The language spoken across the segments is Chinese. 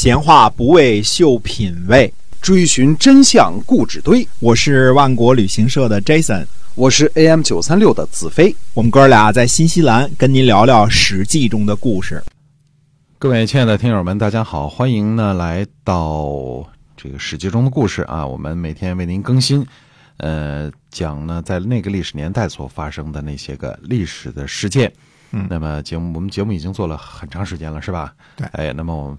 闲话不为秀品味，追寻真相故纸堆。我是万国旅行社的 Jason，我是 AM 九三六的子飞。我们哥俩在新西兰跟您聊聊《史记》中的故事。各位亲爱的听友们，大家好，欢迎呢来到这个《史记》中的故事啊！我们每天为您更新，呃，讲呢在那个历史年代所发生的那些个历史的事件。嗯，那么节目我们节目已经做了很长时间了，是吧？对。哎，那么我们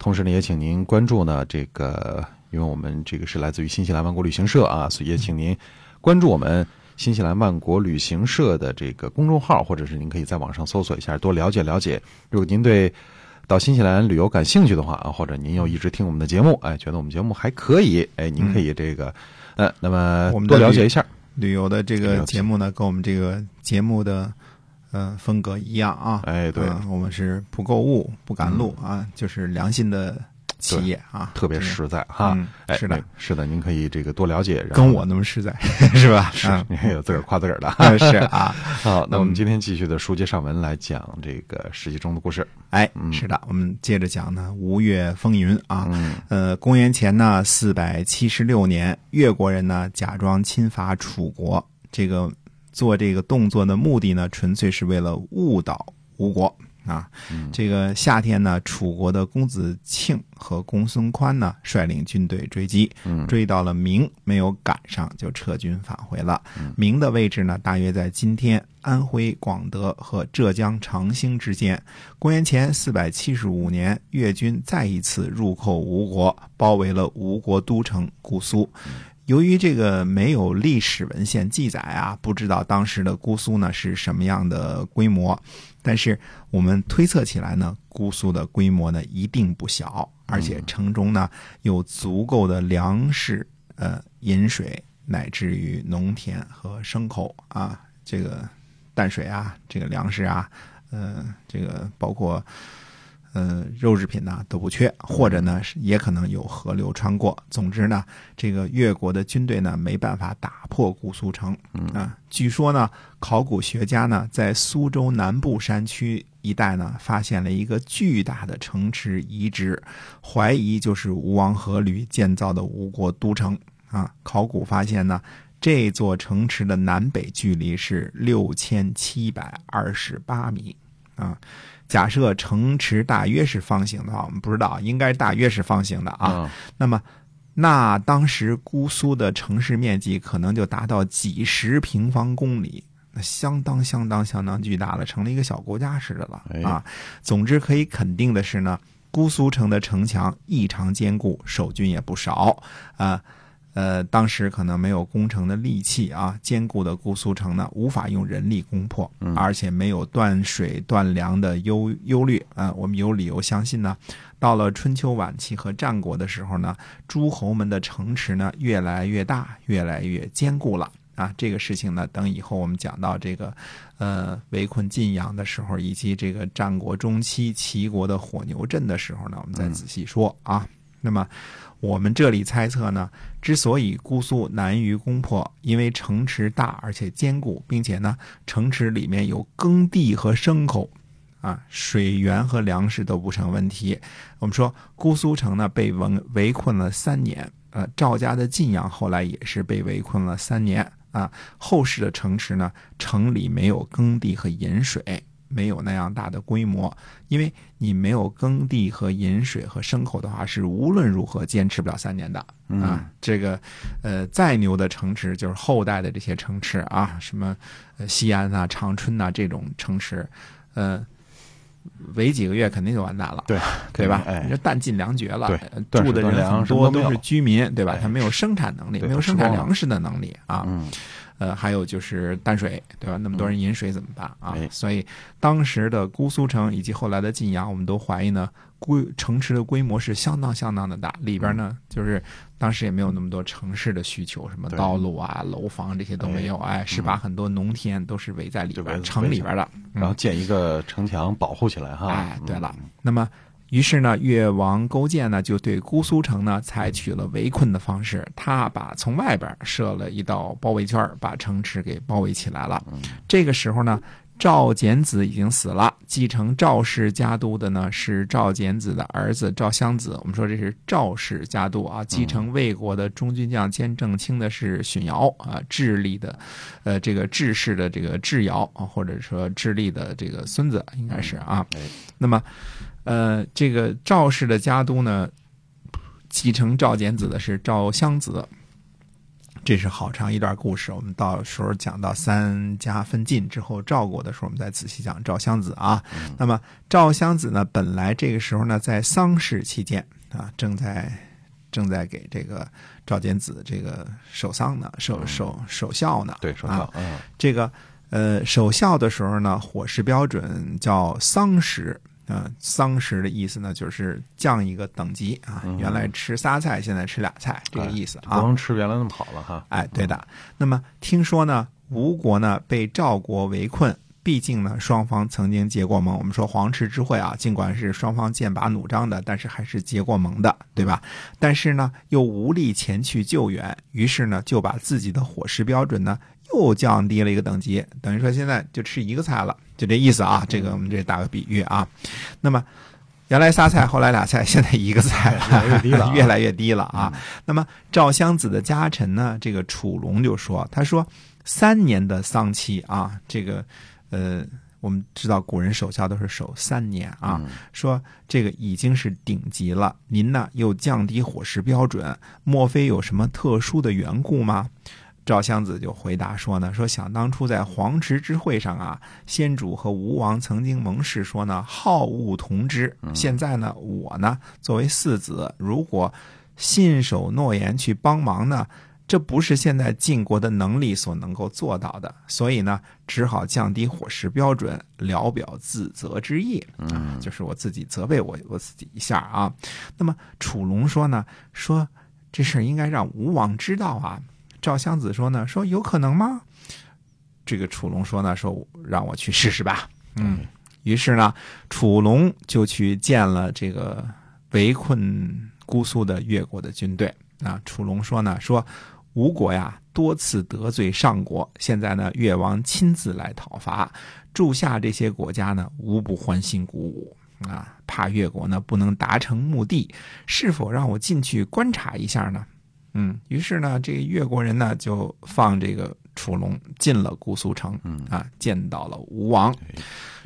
同时呢也请您关注呢这个，因为我们这个是来自于新西兰万国旅行社啊，所以也请您关注我们新西兰万国旅行社的这个公众号，或者是您可以在网上搜索一下，多了解了解。如果您对到新西兰旅游感兴趣的话啊，或者您又一直听我们的节目，哎，觉得我们节目还可以，哎，您可以这个，呃，那么多了解一下旅游的这个节目呢，跟我们这个节目的呃风格一样啊。哎，对，嗯我们是不购物、不赶路啊，就是良心的企业啊，特别实在哈。嗯哎，是的，是的，您可以这个多了解，跟我那么实在 是吧？是嗯，您也有自个儿夸自个儿的。嗯是啊。好，那我们嗯今天继续的书接上文来讲这个《史记》中的故事。哎，嗯是的，我们接着讲呢，吴越风云啊。嗯呃，公元前呢四百七十六年，越国人呢假装侵伐楚国，这个做这个动作的目的呢，纯粹是为了误导吴国啊。这个夏天呢，楚国的公子庆和公孙宽呢率领军队追击，嗯追到了明，没有赶上，就撤军返回了。明的位置呢，大约在今天安徽广德和浙江长兴之间。公元前四百七十五年，越军再一次入寇吴国，包围了吴国都城姑苏。由于这个没有历史文献记载啊，不知道当时的姑苏呢是什么样的规模，但是我们推测起来呢，姑苏的规模呢一定不小，而且城中呢有足够的粮食、呃饮水，乃至于农田和牲口啊，这个淡水啊，这个粮食啊，呃，这个包括。呃，肉制品呢都不缺，或者呢是也可能有河流穿过。总之呢，这个越国的军队呢没办法打破姑苏城啊。据说呢，考古学家呢在苏州南部山区一带呢发现了一个巨大的城池遗址，怀疑就是吴王阖闾建造的吴国都城啊。考古发现呢。这座城池的南北距离是六千七百二十八米啊，假设城池大约是方形的话，我们不知道，应该大约是方形的啊。啊，那么，那当时姑苏的城市面积可能就达到几十平方公里，那相当相当相当巨大了，成了一个小国家似的了哎啊。总之可以肯定的是呢，姑苏城的城墙异常坚固，守军也不少啊。呃，当时可能没有攻城的利器啊，坚固的姑苏城呢，无法用人力攻破，而且没有断水断粮的忧忧虑啊。我们有理由相信呢，到了春秋晚期和战国的时候呢，诸侯们的城池呢越来越大，越来越坚固了。啊，这个事情呢，等以后我们讲到这个，呃，围困晋阳的时候，以及这个战国中期齐国的火牛阵的时候呢，我们再仔细说啊。那么我们这里猜测呢，之所以姑苏难于攻破，因为城池大而且坚固，并且呢，城池里面有耕地和牲口，啊，水源和粮食都不成问题。我们说姑苏城呢被围围困了三年，呃，赵家的晋阳后来也是被围困了三年啊。后世的城池呢，城里没有耕地和饮水。没有那样大的规模，因为你没有耕地和饮水和牲口的话，是无论如何坚持不了三年的啊。这个，呃，再牛的城池，就是后代的这些城池啊，什么呃西安啊、长春啊、这种城池，呃，围几个月肯定就完蛋了，对对吧？哎你这弹尽粮绝了，住的人很多都是居民，对吧？哎他没有生产能力，没有生产粮食的能力啊。嗯呃，还有就是淡水，对吧？那么多人饮水怎么办啊？哎所以当时的姑苏城以及后来的晋阳，我们都怀疑呢，规城池的规模是相当相当的大，里边呢就是当时也没有那么多城市的需求，什么道路啊、楼房这些都没有，哎，是把很多农田都是围在里边，城里边的。然后建一个城墙保护起来哈。哎，对了嗯，那么于是呢，越王勾践呢就对姑苏城呢采取了围困的方式，他把从外边设了一道包围圈，把城池给包围起来了。这个时候呢，赵简子已经死了，继承赵氏家督的呢是赵简子的儿子赵襄子。我们说这是赵氏家督啊，继承魏国的中军将兼正卿的是荀瑶啊，智利的，呃，这个智氏的这个智瑶啊，或者说智利的这个孙子应该是啊。那么，呃，这个赵氏的家督呢，继承赵简子的是赵襄子。这是好长一段故事，我们到时候讲到三家分晋之后，赵国的时候，我们再仔细讲赵襄子啊。那么赵襄子呢，本来这个时候呢，在丧事期间啊，正在正在给这个赵简子这个守丧呢，守守守孝呢。对，守孝。嗯，这个呃，守孝的时候呢，伙食标准叫丧食。嗯，丧食的意思呢，就是降一个等级啊。原来吃仨菜，现在吃俩菜，这个意思啊。不能吃原来那么好了哈。哎，对的。那么听说呢，吴国呢被赵国围困，毕竟呢双方曾经结过盟。我们说黄池之会啊，尽管是双方剑拔弩张的，但是还是结过盟的，对吧？但是呢，又无力前去救援，于是呢就把自己的伙食标准呢又降低了一个等级，等于说现在就吃一个菜了。就这意思啊，这个我们这打个比喻啊。那么原来仨菜，后来俩菜，现在一个菜，越来越低了，越来越低了啊。那么赵襄子的家臣呢，这个楚龙就说：“他说三年的丧期啊，这个呃，我们知道古人守孝都是守三年啊，说这个已经是顶级了。您呢又降低伙食标准，莫非有什么特殊的缘故吗？”赵襄子就回答说呢，说想当初在黄池之会上啊，先主和吴王曾经盟誓说呢，好恶同之。现在呢，我呢作为四子，如果信守诺言去帮忙呢，这不是现在晋国的能力所能够做到的，所以呢，只好降低伙食标准，聊表自责之意啊，就是我自己责备我我自己一下啊。那么楚龙说呢，说这事儿应该让吴王知道啊。赵襄子说呢，说有可能吗？这个楚龙说呢，说让我去试试吧。嗯，于是呢，楚龙就去见了这个围困姑苏的越国的军队啊。楚龙说呢，说吴国呀多次得罪上国，现在呢越王亲自来讨伐，驻下这些国家呢无不欢欣鼓舞啊，怕越国呢不能达成目的，是否让我进去观察一下呢？嗯，于是呢，这个越国人呢就放这个楚龙进了姑苏城，啊，见到了吴王。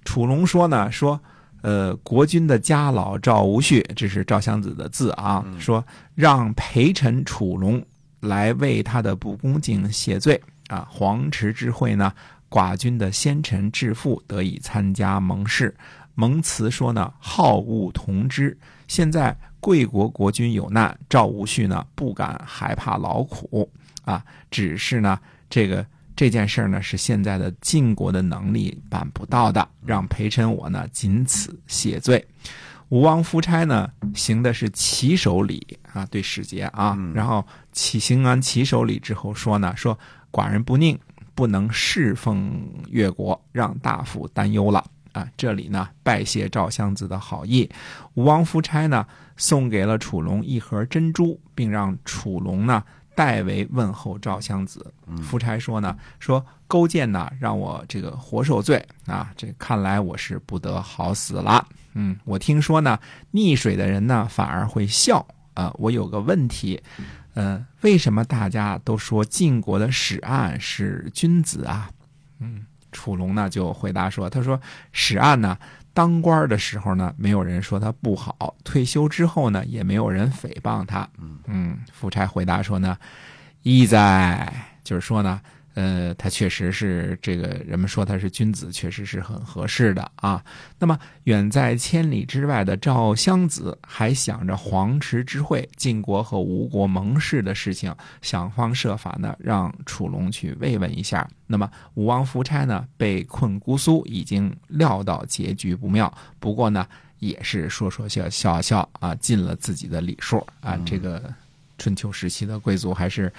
楚龙说呢，说，呃，国君的家老赵无恤，这是赵襄子的字啊，说让陪臣楚龙来为他的不恭敬谢罪啊。黄池之会呢，寡君的先臣致富得以参加盟誓，蒙辞说呢，好恶同之。现在。贵国国君有难，赵无恤呢不敢害怕劳苦啊，只是呢这个这件事呢是现在的晋国的能力办不到的，让陪臣我呢仅此谢罪。吴王夫差呢行的是骑手礼啊，对使节啊，然后起行完骑手礼之后说呢，说寡人不宁，不能侍奉越国，让大夫担忧了。啊，这里呢，拜谢赵襄子的好意。吴王夫差呢，送给了楚龙一盒珍珠，并让楚龙呢代为问候赵襄子。夫差说呢，说勾践呢让我这个活受罪啊，这看来我是不得好死了。嗯，我听说呢，溺水的人呢反而会笑啊。我有个问题，嗯，为什么大家都说晋国的史案是君子啊？嗯。楚龙呢就回答说：“他说史案呢，当官的时候呢，没有人说他不好；退休之后呢，也没有人诽谤他。”嗯，夫差回答说呢：“意在就是说呢。”呃，他确实是这个人们说他是君子，确实是很合适的啊。那么远在千里之外的赵襄子还想着黄池之会、晋国和吴国盟誓的事情，想方设法呢让楚龙去慰问一下。那么吴王夫差呢被困姑苏，已经料到结局不妙，不过呢也是说说笑笑笑啊，尽了自己的礼数啊。这个春秋时期的贵族还是。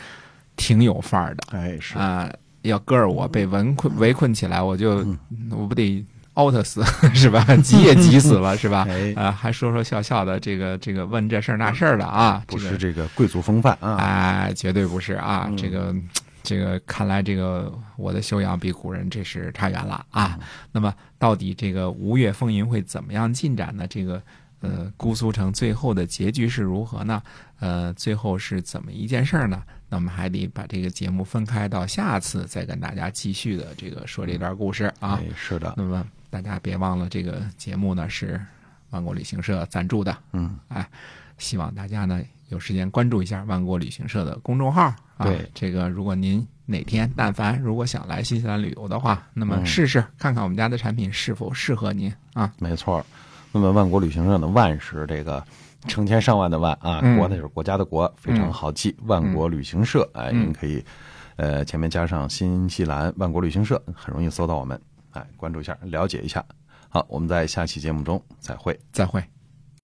挺有范儿的，哎是啊，要搁着我被围困围困起来，我就我不得奥特死 是吧？急也急死了 是吧？啊，还说说笑笑的，这个这个问这事儿那事儿的啊，不是这个贵族风范啊，哎，绝对不是啊，这个这个看来这个我的修养比古人这是差远了啊。那么到底这个吴越风云会怎么样进展呢？这个呃，姑苏城最后的结局是如何呢？呃，最后是怎么一件事儿呢？那我们还得把这个节目分开到下次再跟大家继续的这个说这段故事啊。哎，是的，那么大家别忘了，这个节目呢是万国旅行社赞助的。嗯，哎，希望大家呢有时间关注一下万国旅行社的公众号啊。对这个如果您哪天但凡如果想来新西兰旅游的话，那么嗯试试看看我们家的产品是否适合您啊。没错儿。那么万国旅行社的万是这个成千上万的万啊，嗯国呢就是国家的国，非常好记。万国旅行社，哎，嗯您可以呃前面加上新西兰万国旅行社，很容易搜到我们，哎，关注一下，了解一下。好，我们在下期节目中再会。再会。